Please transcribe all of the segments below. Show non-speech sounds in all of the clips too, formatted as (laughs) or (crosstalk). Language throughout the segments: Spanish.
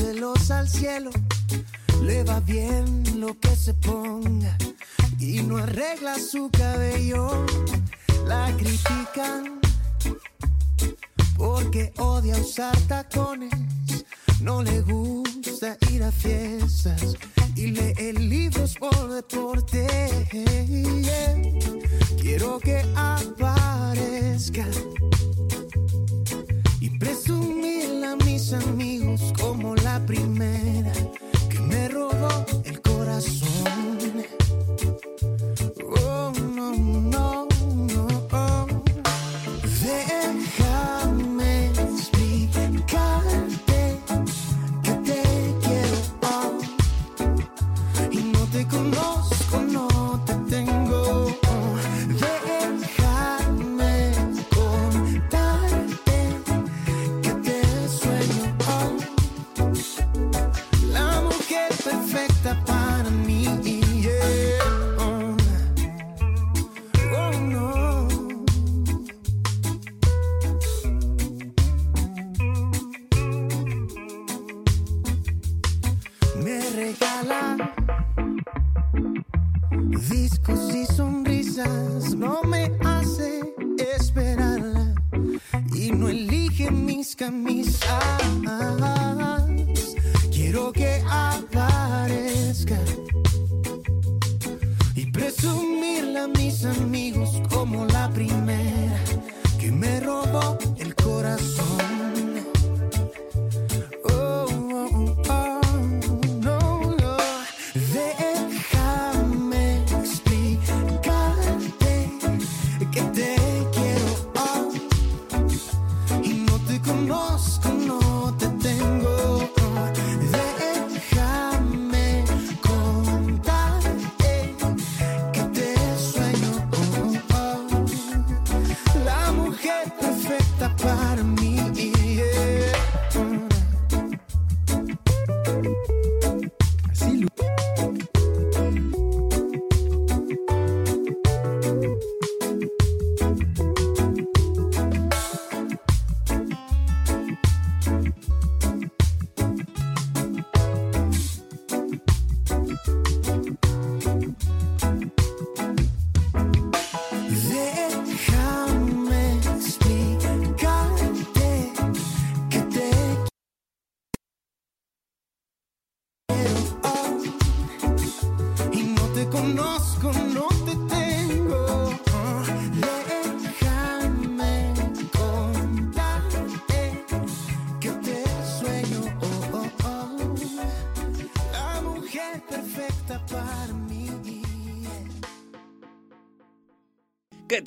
Celos al cielo. Le va bien lo que se ponga y no arregla su cabello. La critican porque odia usar tacones. No le gusta ir a fiestas y lee libros por deporte. Camisas. Quiero que aparezca y presumirle a mis amigos como la primera que me robó el corazón.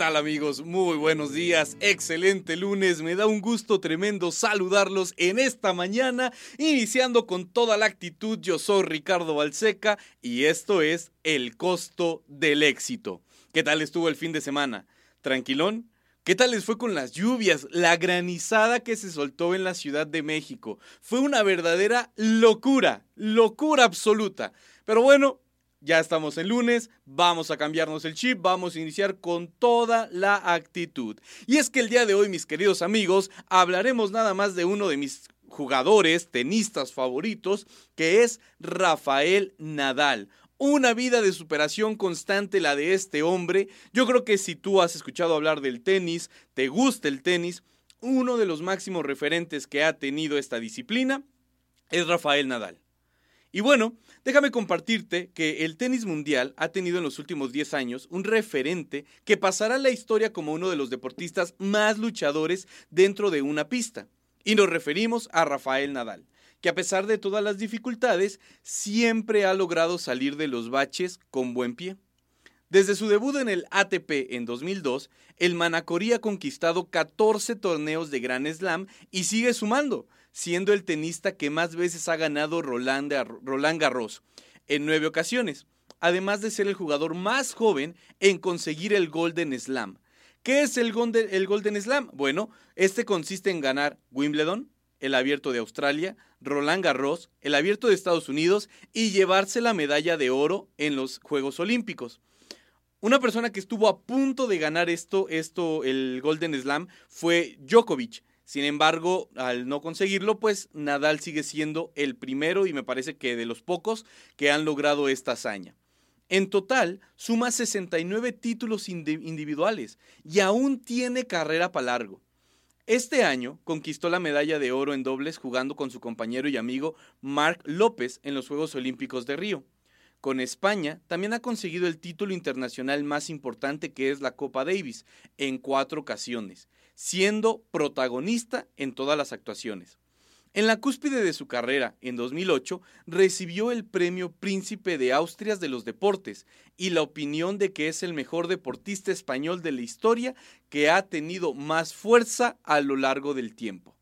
Amigos? Muy buenos días, excelente lunes, me da un gusto tremendo saludarlos en esta mañana, iniciando con toda la actitud, yo soy Ricardo Balseca y esto es El costo del éxito. ¿Qué tal estuvo el fin de semana? ¿Tranquilón? ¿Qué tal les fue con las lluvias, la granizada que se soltó en la Ciudad de México? Fue una verdadera locura, locura absoluta. Pero bueno, ya estamos en lunes, vamos a cambiarnos el chip, vamos a iniciar con toda la actitud. Y es que el día de hoy, mis queridos amigos, hablaremos nada más de uno de mis jugadores, tenistas favoritos, que es Rafael Nadal. Una vida de superación constante la de este hombre. Yo creo que si tú has escuchado hablar del tenis, te gusta el tenis, uno de los máximos referentes que ha tenido esta disciplina es Rafael Nadal. Y bueno, déjame compartirte que el tenis mundial ha tenido en los últimos 10 años un referente que pasará a la historia como uno de los deportistas más luchadores dentro de una pista. Y nos referimos a Rafael Nadal, que a pesar de todas las dificultades, siempre ha logrado salir de los baches con buen pie. Desde su debut en el ATP en 2002, el Manacorí ha conquistado 14 torneos de Grand Slam y sigue sumando, siendo el tenista que más veces ha ganado Roland, Roland Garros, en nueve ocasiones, además de ser el jugador más joven en conseguir el Golden Slam. ¿Qué es el Golden, el Golden Slam? Bueno, este consiste en ganar Wimbledon, el Abierto de Australia, Roland Garros, el Abierto de Estados Unidos y llevarse la medalla de oro en los Juegos Olímpicos. Una persona que estuvo a punto de ganar esto, esto, el Golden Slam, fue Djokovic. Sin embargo, al no conseguirlo, pues Nadal sigue siendo el primero y me parece que de los pocos que han logrado esta hazaña. En total, suma 69 títulos individuales y aún tiene carrera para largo. Este año conquistó la medalla de oro en dobles jugando con su compañero y amigo Marc López en los Juegos Olímpicos de Río. Con España también ha conseguido el título internacional más importante que es la Copa Davis en cuatro ocasiones, siendo protagonista en todas las actuaciones. En la cúspide de su carrera, en 2008, recibió el premio Príncipe de Austrias de los Deportes y la opinión de que es el mejor deportista español de la historia que ha tenido más fuerza a lo largo del tiempo.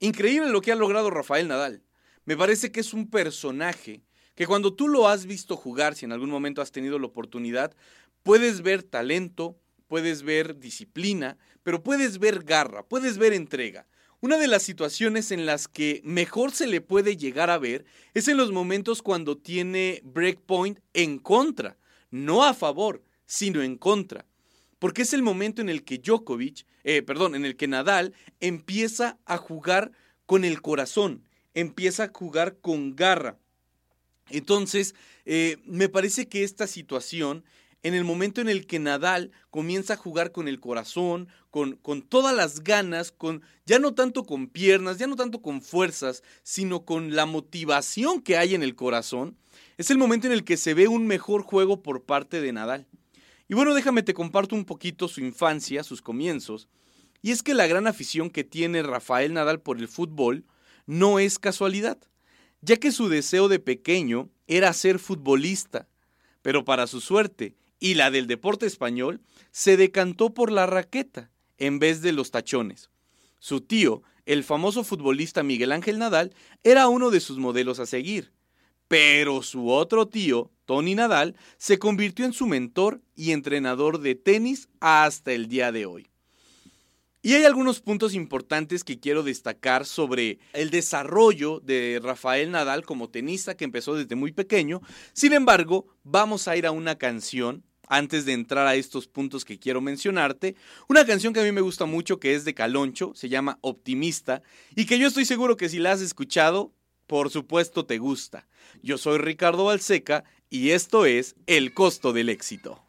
Increíble lo que ha logrado Rafael Nadal. Me parece que es un personaje que cuando tú lo has visto jugar, si en algún momento has tenido la oportunidad, puedes ver talento, puedes ver disciplina, pero puedes ver garra, puedes ver entrega. Una de las situaciones en las que mejor se le puede llegar a ver es en los momentos cuando tiene breakpoint en contra, no a favor, sino en contra. Porque es el momento en el que Djokovic, eh, perdón, en el que Nadal empieza a jugar con el corazón, empieza a jugar con garra. Entonces, eh, me parece que esta situación, en el momento en el que Nadal comienza a jugar con el corazón, con, con, todas las ganas, con ya no tanto con piernas, ya no tanto con fuerzas, sino con la motivación que hay en el corazón, es el momento en el que se ve un mejor juego por parte de Nadal. Y bueno, déjame te comparto un poquito su infancia, sus comienzos. Y es que la gran afición que tiene Rafael Nadal por el fútbol no es casualidad ya que su deseo de pequeño era ser futbolista, pero para su suerte y la del deporte español, se decantó por la raqueta en vez de los tachones. Su tío, el famoso futbolista Miguel Ángel Nadal, era uno de sus modelos a seguir, pero su otro tío, Tony Nadal, se convirtió en su mentor y entrenador de tenis hasta el día de hoy. Y hay algunos puntos importantes que quiero destacar sobre el desarrollo de Rafael Nadal como tenista que empezó desde muy pequeño. Sin embargo, vamos a ir a una canción antes de entrar a estos puntos que quiero mencionarte, una canción que a mí me gusta mucho que es de Caloncho, se llama Optimista, y que yo estoy seguro que si la has escuchado, por supuesto te gusta. Yo soy Ricardo Balseca y esto es El costo del éxito.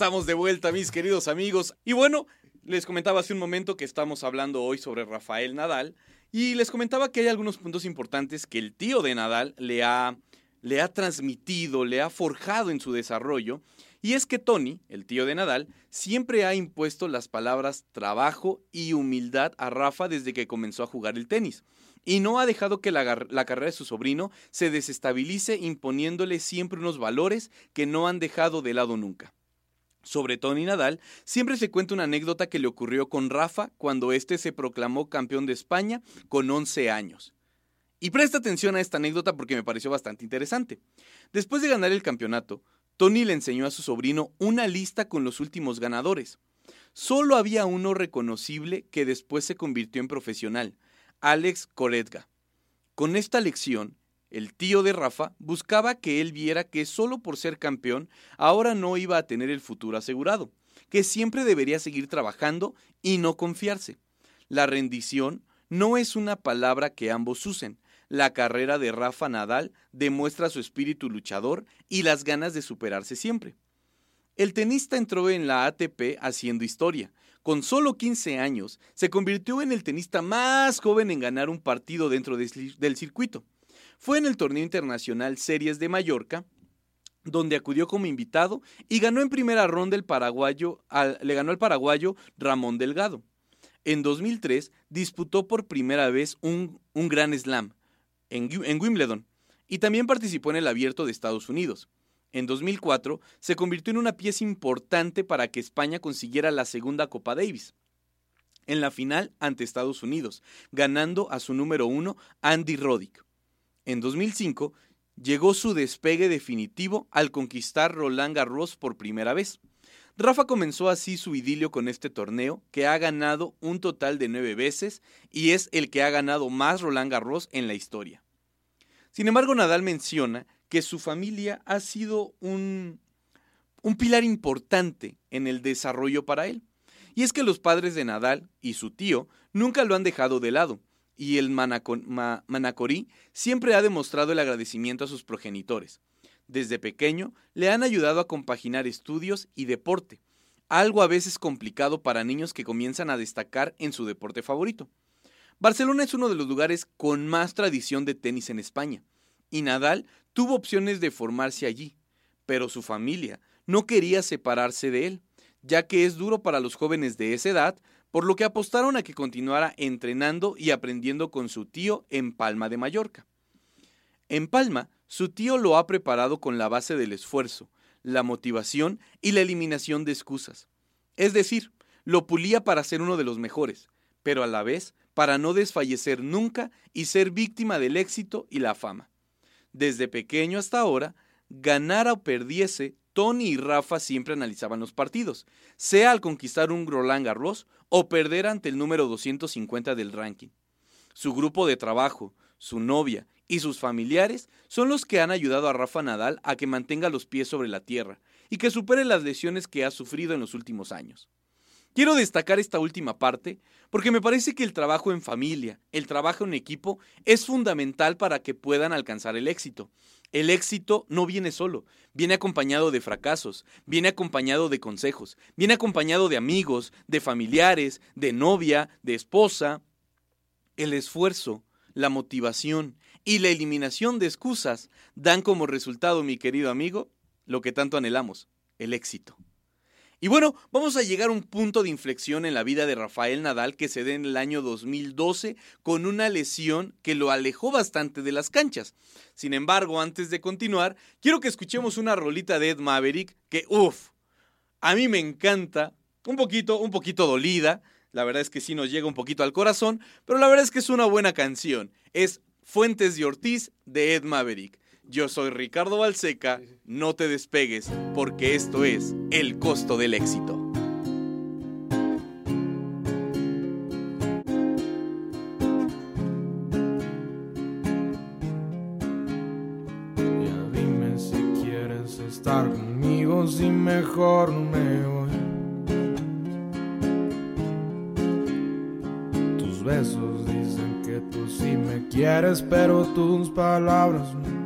Estamos de vuelta, mis queridos amigos. Y bueno, les comentaba hace un momento que estamos hablando hoy sobre Rafael Nadal. Y les comentaba que hay algunos puntos importantes que el tío de Nadal le ha, le ha transmitido, le ha forjado en su desarrollo. Y es que Tony, el tío de Nadal, siempre ha impuesto las palabras trabajo y humildad a Rafa desde que comenzó a jugar el tenis. Y no ha dejado que la, la, carrera de su sobrino se desestabilice imponiéndole siempre unos valores que no han dejado de lado nunca. Sobre Tony Nadal, siempre se cuenta una anécdota que le ocurrió con Rafa cuando éste se proclamó campeón de España con 11 años. Y presta atención a esta anécdota porque me pareció bastante interesante. Después de ganar el campeonato, Tony le enseñó a su sobrino una lista con los últimos ganadores. Solo había uno reconocible que después se convirtió en profesional, Alex Koretka. Con esta lección, el tío de Rafa buscaba que él viera que solo por ser campeón ahora no iba a tener el futuro asegurado, que siempre debería seguir trabajando y no confiarse. La rendición no es una palabra que ambos usen. La carrera de Rafa Nadal demuestra su espíritu luchador y las ganas de superarse siempre. El tenista entró en la ATP haciendo historia. Con solo 15 años, se convirtió en el tenista más joven en ganar un partido dentro del circuito. Fue en el torneo internacional Series de Mallorca, donde acudió como invitado y ganó en primera ronda el paraguayo, le ganó al paraguayo Ramón Delgado. En 2003 disputó por primera vez un, un Grand Slam en, en Wimbledon y también participó en el Abierto de Estados Unidos. En 2004 se convirtió en una pieza importante para que España consiguiera la segunda Copa Davis en la final ante Estados Unidos, ganando a su número uno Andy Roddick. En 2005 llegó su despegue definitivo al conquistar Roland Garros por primera vez. Rafa comenzó así su idilio con este torneo, que ha ganado un total de nueve veces y es el que ha ganado más Roland Garros en la historia. Sin embargo, Nadal menciona que su familia ha sido un, un pilar importante en el desarrollo para él. Y es que los padres de Nadal y su tío nunca lo han dejado de lado, y el Manacorí siempre ha demostrado el agradecimiento a sus progenitores. Desde pequeño le han ayudado a compaginar estudios y deporte, algo a veces complicado para niños que comienzan a destacar en su deporte favorito. Barcelona es uno de los lugares con más tradición de tenis en España, y Nadal tuvo opciones de formarse allí, pero su familia no quería separarse de él, ya que es duro para los jóvenes de esa edad por lo que apostaron a que continuara entrenando y aprendiendo con su tío en Palma de Mallorca. En Palma, su tío lo ha preparado con la base del esfuerzo, la motivación y la eliminación de excusas. Es decir, lo pulía para ser uno de los mejores, pero a la vez para no desfallecer nunca y ser víctima del éxito y la fama. Desde pequeño hasta ahora, ganara o perdiese, Tony y Rafa siempre analizaban los partidos, sea al conquistar un Roland Garros o perder ante el número 250 del ranking. Su grupo de trabajo, su novia y sus familiares son los que han ayudado a Rafa Nadal a que mantenga los pies sobre la tierra y que supere las lesiones que ha sufrido en los últimos años. Quiero destacar esta última parte porque me parece que el trabajo en familia, el trabajo en equipo es fundamental para que puedan alcanzar el éxito. El éxito no viene solo, viene acompañado de fracasos, viene acompañado de consejos, viene acompañado de amigos, de familiares, de novia, de esposa. El esfuerzo, la motivación y la eliminación de excusas dan como resultado, mi querido amigo, lo que tanto anhelamos, el éxito. Y bueno, vamos a llegar a un punto de inflexión en la vida de Rafael Nadal que se da en el año 2012 con una lesión que lo alejó bastante de las canchas. Sin embargo, antes de continuar, quiero que escuchemos una rolita de Ed Maverick que, uff, a mí me encanta, un poquito, un poquito dolida, la verdad es que sí nos llega un poquito al corazón, pero la verdad es que es una buena canción. Es Fuentes de Ortiz de Ed Maverick. Yo soy Ricardo Balseca, no te despegues porque esto es El costo del éxito. Ya dime si quieres estar conmigo, si mejor me voy. Tus besos dicen que tú sí me quieres, pero tus palabras no.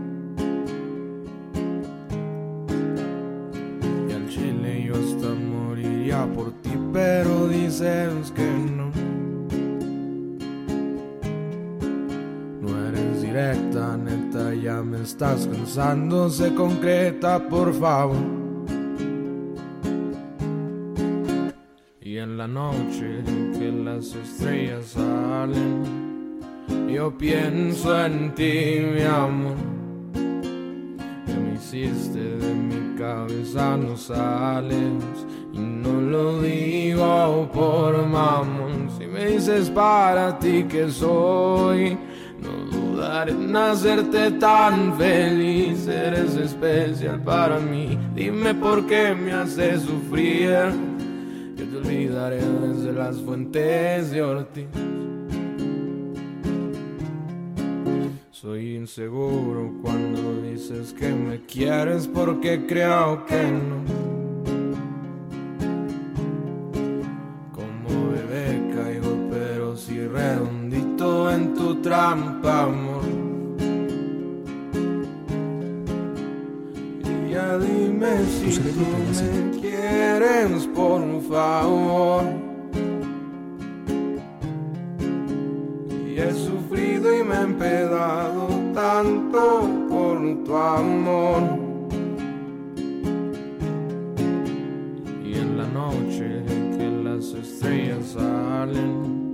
Dices que no. No eres directa, neta, ya me estás cansando, se concreta, por favor. Y en la noche que las estrellas salen, yo pienso en ti, mi amor. Que me hiciste de mi cabeza, no sales. Lo digo por mamón. Si me dices para ti que soy, no dudaré en hacerte tan feliz. Eres especial para mí. Dime por qué me haces sufrir. Yo te olvidaré desde las fuentes de Ortiz. Soy inseguro cuando dices que me quieres porque creo que no. Trampa, amor. Y ya dime si tú me quieres, por favor. Y he sufrido y me he empedado tanto por tu amor. Y en la noche que las estrellas salen,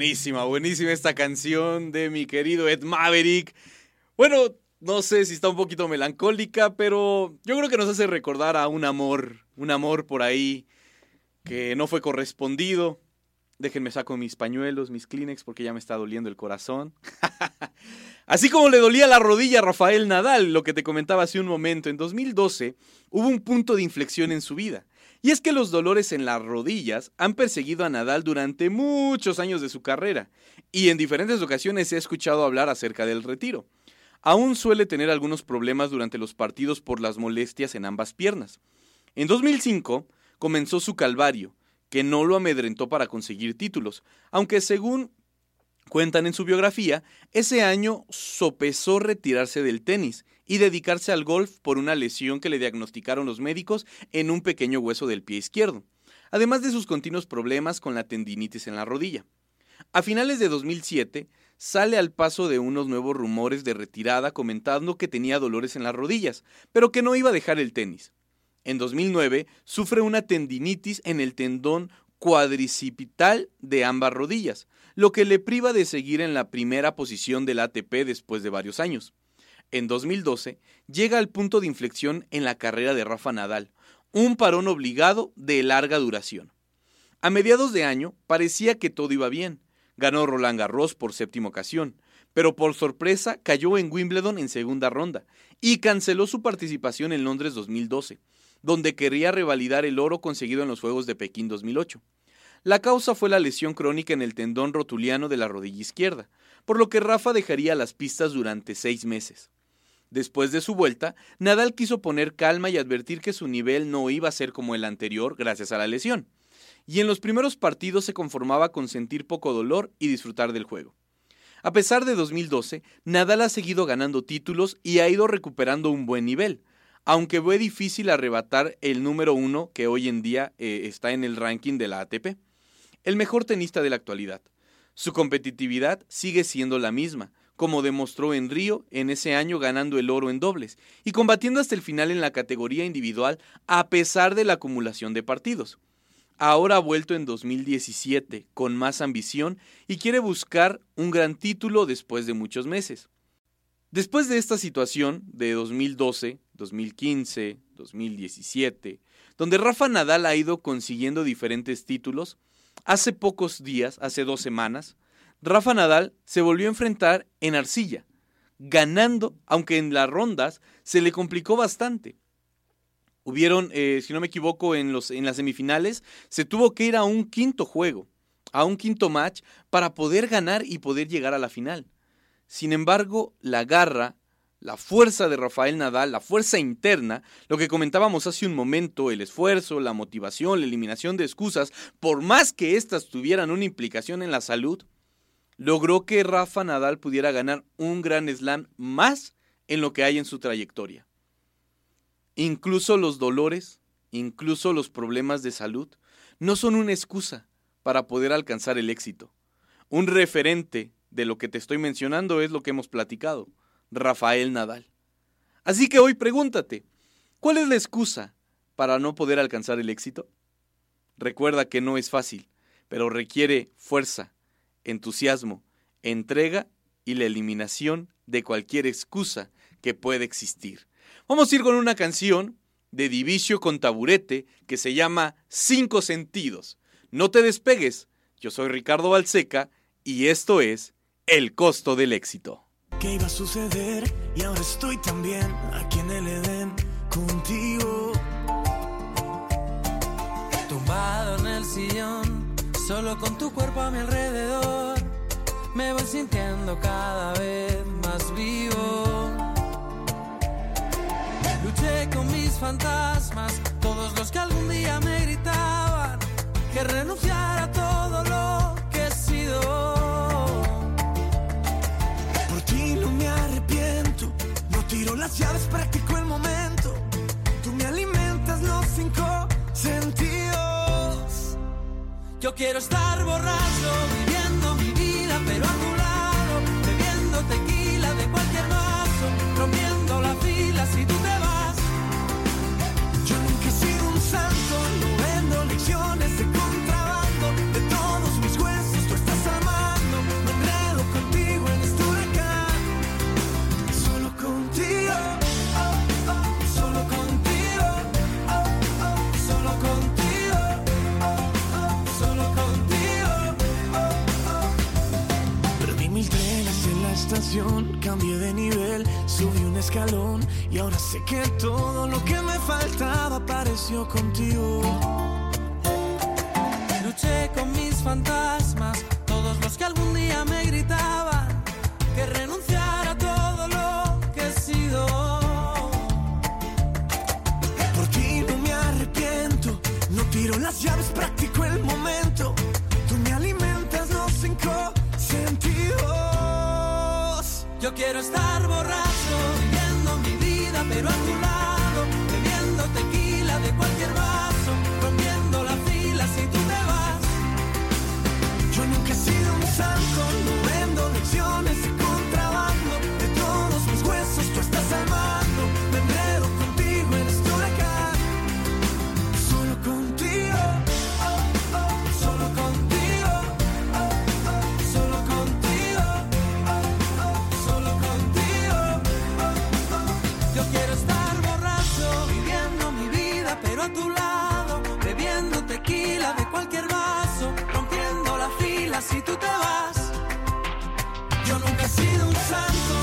Buenísima, buenísima esta canción de mi querido Ed Maverick. Bueno, no sé si está un poquito melancólica, pero yo creo que nos hace recordar a un amor, un amor por ahí que no fue correspondido. Déjenme saco mis pañuelos, mis Kleenex, porque ya me está doliendo el corazón. (laughs) Así como le dolía la rodilla a Rafael Nadal, lo que te comentaba hace un momento, en 2012 hubo un punto de inflexión en su vida. Y es que los dolores en las rodillas han perseguido a Nadal durante muchos años de su carrera, y en diferentes ocasiones se ha escuchado hablar acerca del retiro. Aún suele tener algunos problemas durante los partidos por las molestias en ambas piernas. En 2005 comenzó su calvario, que no lo amedrentó para conseguir títulos, aunque según cuentan en su biografía, ese año sopesó retirarse del tenis y dedicarse al golf por una lesión que le diagnosticaron los médicos en un pequeño hueso del pie izquierdo, además de sus continuos problemas con la tendinitis en la rodilla. A finales de 2007, sale al paso de unos nuevos rumores de retirada comentando que tenía dolores en las rodillas, pero que no iba a dejar el tenis. En 2009, sufre una tendinitis en el tendón cuadricipital de ambas rodillas, lo que le priva de seguir en la primera posición del ATP después de varios años. En 2012, llega al punto de inflexión en la carrera de Rafa Nadal, un parón obligado de larga duración. A mediados de año parecía que todo iba bien. Ganó Roland Garros por séptima ocasión, pero por sorpresa cayó en Wimbledon en segunda ronda y canceló su participación en Londres 2012, donde quería revalidar el oro conseguido en los Juegos de Pekín 2008. La causa fue la lesión crónica en el tendón rotuliano de la rodilla izquierda, por lo que Rafa dejaría las pistas durante seis meses. Después de su vuelta, Nadal quiso poner calma y advertir que su nivel no iba a ser como el anterior gracias a la lesión. Y en los primeros partidos se conformaba con sentir poco dolor y disfrutar del juego. A pesar de 2012, Nadal ha seguido ganando títulos y ha ido recuperando un buen nivel, aunque fue difícil arrebatar el número uno que hoy en día eh, está en el ranking de la ATP. El mejor tenista de la actualidad. Su competitividad sigue siendo la misma, como demostró en Río en ese año ganando el oro en dobles y combatiendo hasta el final en la categoría individual a pesar de la acumulación de partidos. ahora ha vuelto en 2017 con más ambición y quiere buscar un gran título después de muchos meses. Después de esta situación de 2012, 2015, 2017, donde Rafa Nadal ha ido consiguiendo diferentes títulos, hace pocos días, hace dos semanas, Rafa Nadal se volvió a enfrentar en arcilla, ganando, aunque en las rondas se le complicó bastante. Hubieron, eh, si no me equivoco, en, los, en las semifinales, se tuvo que ir a un quinto juego, a un quinto match, para poder ganar y poder llegar a la final. Sin embargo, la garra, la fuerza de Rafael Nadal, la fuerza interna, lo que comentábamos hace un momento, el esfuerzo, la motivación, la eliminación de excusas, por más que éstas tuvieran una implicación en la salud, logró que Rafa Nadal pudiera ganar un gran slam más en lo que hay en su trayectoria. Incluso los dolores, incluso los problemas de salud, no son una excusa para poder alcanzar el éxito. Un referente de lo que te estoy mencionando es lo que hemos platicado, Rafael Nadal. Así que hoy pregúntate, ¿cuál es la excusa para no poder alcanzar el éxito? Recuerda que no es fácil, pero requiere fuerza, entusiasmo, entrega y la eliminación de cualquier excusa que pueda existir. Vamos a ir con una canción de Divicio con Taburete que se llama Cinco Sentidos. No te despegues, yo soy Ricardo Balseca y esto es El costo del éxito. ¿Qué iba a suceder? Y ahora estoy también aquí en el Edén contigo. Tumbado en el sillón, solo con tu cuerpo a mi alrededor, me voy sintiendo cada vez más vivo. Luché con mis fantasmas, todos los que algún día me gritaban que renunciara a todo lo que he sido. Por ti no me arrepiento, no tiro las llaves, practico el Yo quiero estar borracho, viviendo mi vida, pero a tu lado, bebiendo tequila de cualquier vaso, rompiendo la fila si tú estación, cambié de nivel, subí un escalón y ahora sé que todo lo que me faltaba apareció contigo. Luché con mis fantasmas, todos los que algún día me gritaban Yo quiero estar borracho, viviendo mi vida, pero a tu lado, a tu lado, bebiendo tequila de cualquier vaso, rompiendo la fila si tú te vas. Yo nunca he sido un santo,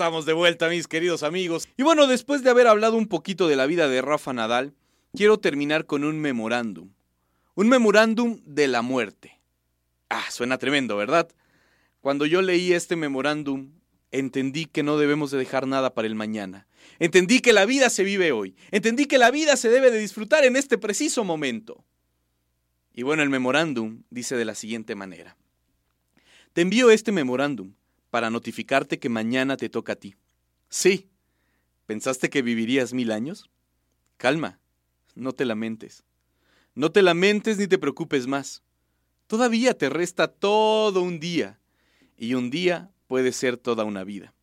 Estamos de vuelta, mis queridos amigos. Y bueno, después de haber hablado un poquito de la vida de Rafa Nadal, quiero terminar con un memorándum. Un memorándum de la muerte. Ah, suena tremendo, ¿verdad? Cuando yo leí este memorándum, entendí que no debemos de dejar nada para el mañana. Entendí que la vida se vive hoy. Entendí que la vida se debe de disfrutar en este preciso momento. Y bueno, el memorándum dice de la siguiente manera. Te envío este memorándum para notificarte que mañana te toca a ti. Sí. ¿Pensaste que vivirías mil años? Calma, no te lamentes. No te lamentes ni te preocupes más. Todavía te resta todo un día, y un día puede ser toda una vida,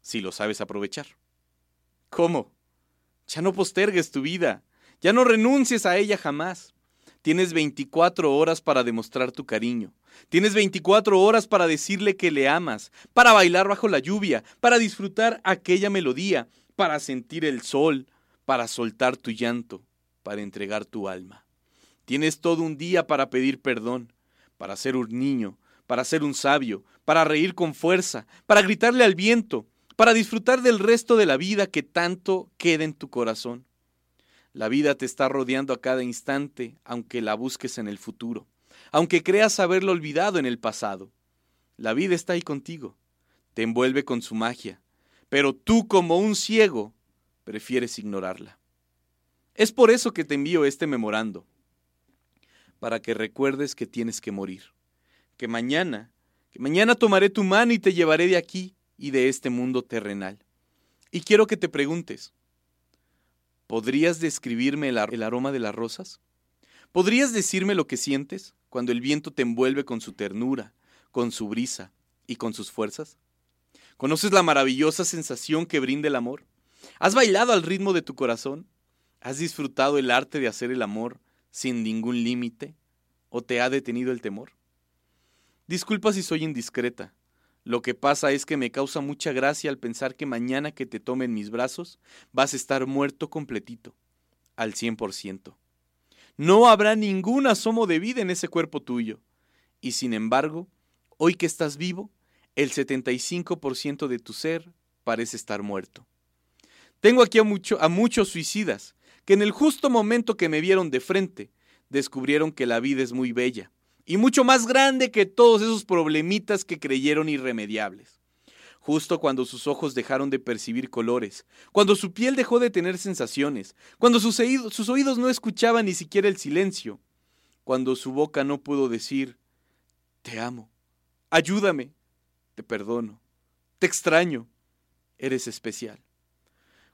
si lo sabes aprovechar. ¿Cómo? Ya no postergues tu vida, ya no renuncies a ella jamás. Tienes 24 horas para demostrar tu cariño. Tienes 24 horas para decirle que le amas, para bailar bajo la lluvia, para disfrutar aquella melodía, para sentir el sol, para soltar tu llanto, para entregar tu alma. Tienes todo un día para pedir perdón, para ser un niño, para ser un sabio, para reír con fuerza, para gritarle al viento, para disfrutar del resto de la vida que tanto queda en tu corazón. La vida te está rodeando a cada instante, aunque la busques en el futuro, aunque creas haberlo olvidado en el pasado. La vida está ahí contigo, te envuelve con su magia, pero tú como un ciego prefieres ignorarla. Es por eso que te envío este memorando, para que recuerdes que tienes que morir, que mañana, que mañana tomaré tu mano y te llevaré de aquí y de este mundo terrenal. Y quiero que te preguntes, ¿Podrías describirme el, aroma de las rosas? ¿Podrías decirme lo que sientes cuando el viento te envuelve con su ternura, con su brisa y con sus fuerzas? ¿Conoces la maravillosa sensación que brinda el amor? ¿Has bailado al ritmo de tu corazón? ¿Has disfrutado el arte de hacer el amor sin ningún límite? ¿O te ha detenido el temor? Disculpa si soy indiscreta, lo que pasa es que me causa mucha gracia al pensar que mañana que te tome en mis brazos vas a estar muerto completito, al cien por ciento. No habrá ningún asomo de vida en ese cuerpo tuyo. Y sin embargo, hoy que estás vivo, el 75% de tu ser parece estar muerto. Tengo aquí a, a muchos suicidas que en el justo momento que me vieron de frente, descubrieron que la vida es muy bella y mucho más grande que todos esos problemitas que creyeron irremediables. Justo cuando sus ojos dejaron de percibir colores, cuando su piel dejó de tener sensaciones, cuando sus oídos, sus oídos no escuchaban ni siquiera el silencio, cuando su boca no pudo decir, te amo, ayúdame, te perdono, te extraño, eres especial.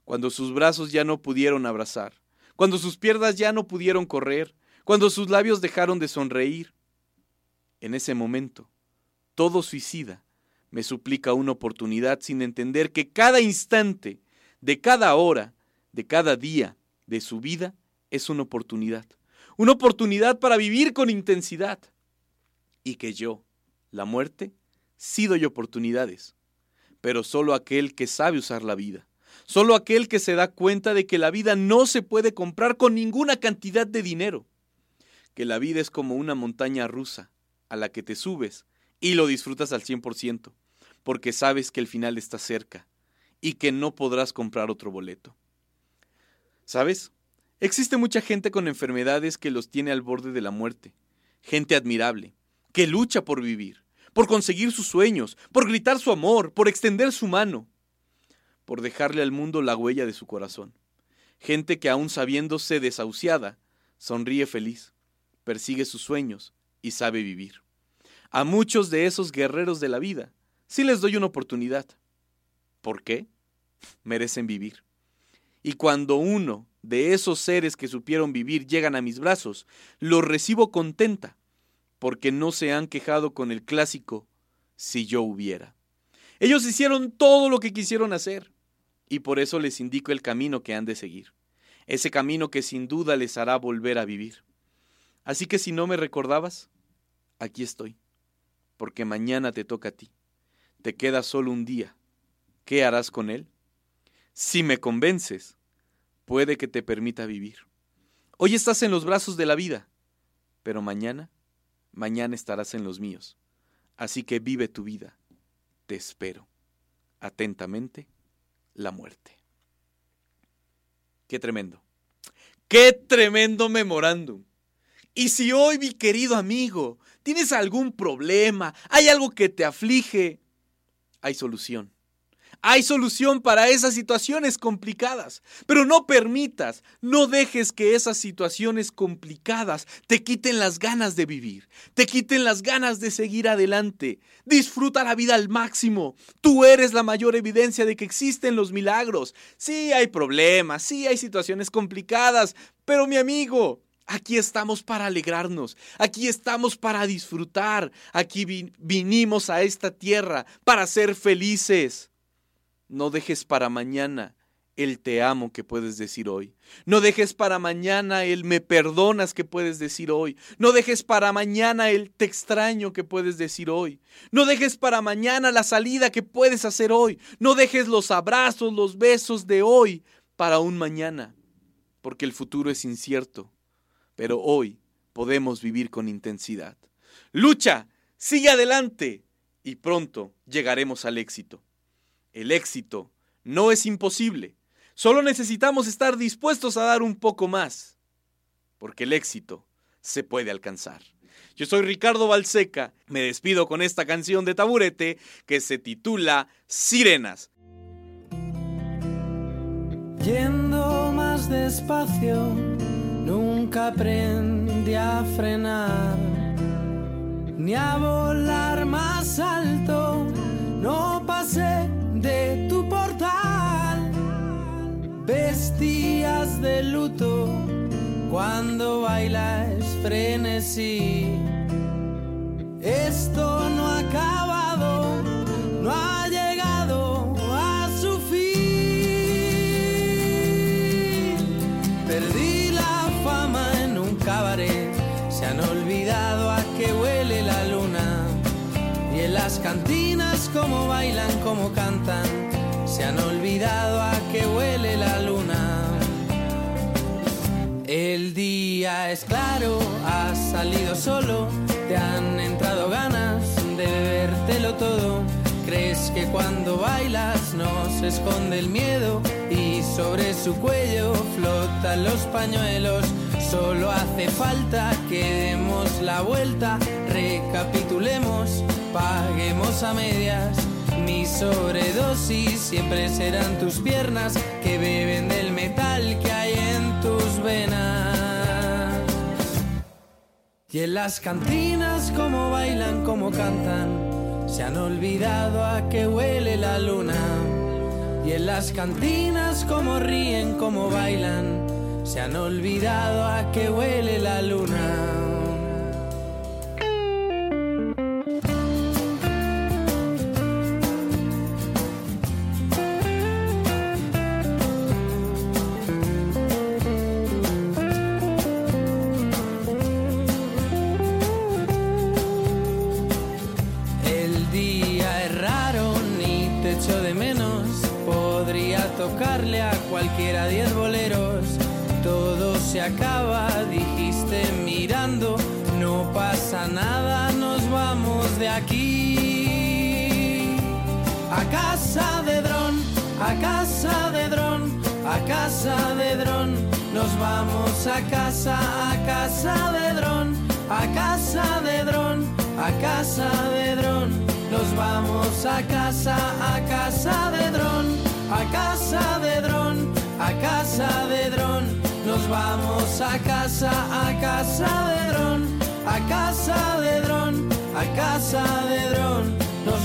Cuando sus brazos ya no pudieron abrazar, cuando sus piernas ya no pudieron correr, cuando sus labios dejaron de sonreír, en ese momento, todo suicida me suplica una oportunidad sin entender que cada instante, de cada hora, de cada día de su vida es una oportunidad. Una oportunidad para vivir con intensidad. Y que yo, la muerte, sí doy oportunidades. Pero solo aquel que sabe usar la vida. Solo aquel que se da cuenta de que la vida no se puede comprar con ninguna cantidad de dinero. Que la vida es como una montaña rusa a la que te subes y lo disfrutas al 100%, porque sabes que el final está cerca y que no podrás comprar otro boleto. ¿Sabes? Existe mucha gente con enfermedades que los tiene al borde de la muerte, gente admirable, que lucha por vivir, por conseguir sus sueños, por gritar su amor, por extender su mano, por dejarle al mundo la huella de su corazón. Gente que aún sabiéndose desahuciada, sonríe feliz, persigue sus sueños y sabe vivir. A muchos de esos guerreros de la vida sí les doy una oportunidad. ¿Por qué? Merecen vivir. Y cuando uno de esos seres que supieron vivir llegan a mis brazos, los recibo contenta, porque no se han quejado con el clásico si yo hubiera. Ellos hicieron todo lo que quisieron hacer, y por eso les indico el camino que han de seguir, ese camino que sin duda les hará volver a vivir. Así que si no me recordabas, aquí estoy, porque mañana te toca a ti. Te queda solo un día. ¿Qué harás con él? Si me convences, puede que te permita vivir. Hoy estás en los brazos de la vida, pero mañana, mañana estarás en los míos. Así que vive tu vida. Te espero. Atentamente, la muerte. Qué tremendo. Qué tremendo memorándum. Y si hoy, mi querido amigo, tienes algún problema, hay algo que te aflige, hay solución. Hay solución para esas situaciones complicadas, pero no permitas, no dejes que esas situaciones complicadas te quiten las ganas de vivir, te quiten las ganas de seguir adelante. Disfruta la vida al máximo. Tú eres la mayor evidencia de que existen los milagros. Sí hay problemas, sí hay situaciones complicadas, pero mi amigo, Aquí estamos para alegrarnos, aquí estamos para disfrutar, aquí vinimos a esta tierra para ser felices. No dejes para mañana el te amo que puedes decir hoy. No dejes para mañana el me perdonas que puedes decir hoy. No dejes para mañana el te extraño que puedes decir hoy. No dejes para mañana la salida que puedes hacer hoy. No dejes los abrazos, los besos de hoy para un mañana, porque el futuro es incierto. Pero hoy podemos vivir con intensidad. Lucha, sigue adelante y pronto llegaremos al éxito. El éxito no es imposible. Solo necesitamos estar dispuestos a dar un poco más. Porque el éxito se puede alcanzar. Yo soy Ricardo Balseca. Me despido con esta canción de taburete que se titula Sirenas. Yendo más despacio, nunca aprendí a frenar, ni a volar más alto, no pasé de tu portal. Vestías de luto cuando bailas frenesí. Esto no ha acabado, no ha cantinas como bailan, como cantan, se han olvidado a qué huele la luna. El día es claro, has salido solo, te han entrado ganas de bebértelo todo. Crees que cuando bailas no se esconde el miedo y sobre su cuello flotan los pañuelos. Solo hace falta que demos la vuelta, recapitulemos, paguemos a medias. Mi sobredosis siempre serán tus piernas que beben del metal que hay en tus venas. Y en las cantinas como bailan, como cantan, se han olvidado a qué huele la luna. Y en las cantinas como ríen, como bailan, se han olvidado a qué huele la luna. A casa de dron, a casa de dron, a casa de dron. Nos vamos a casa, a casa de dron, a casa de dron, a casa de dron. Nos vamos a casa, a casa de dron, a casa de dron, a casa de dron. Nos vamos a casa, a casa de dron, a casa de dron, a casa de dron.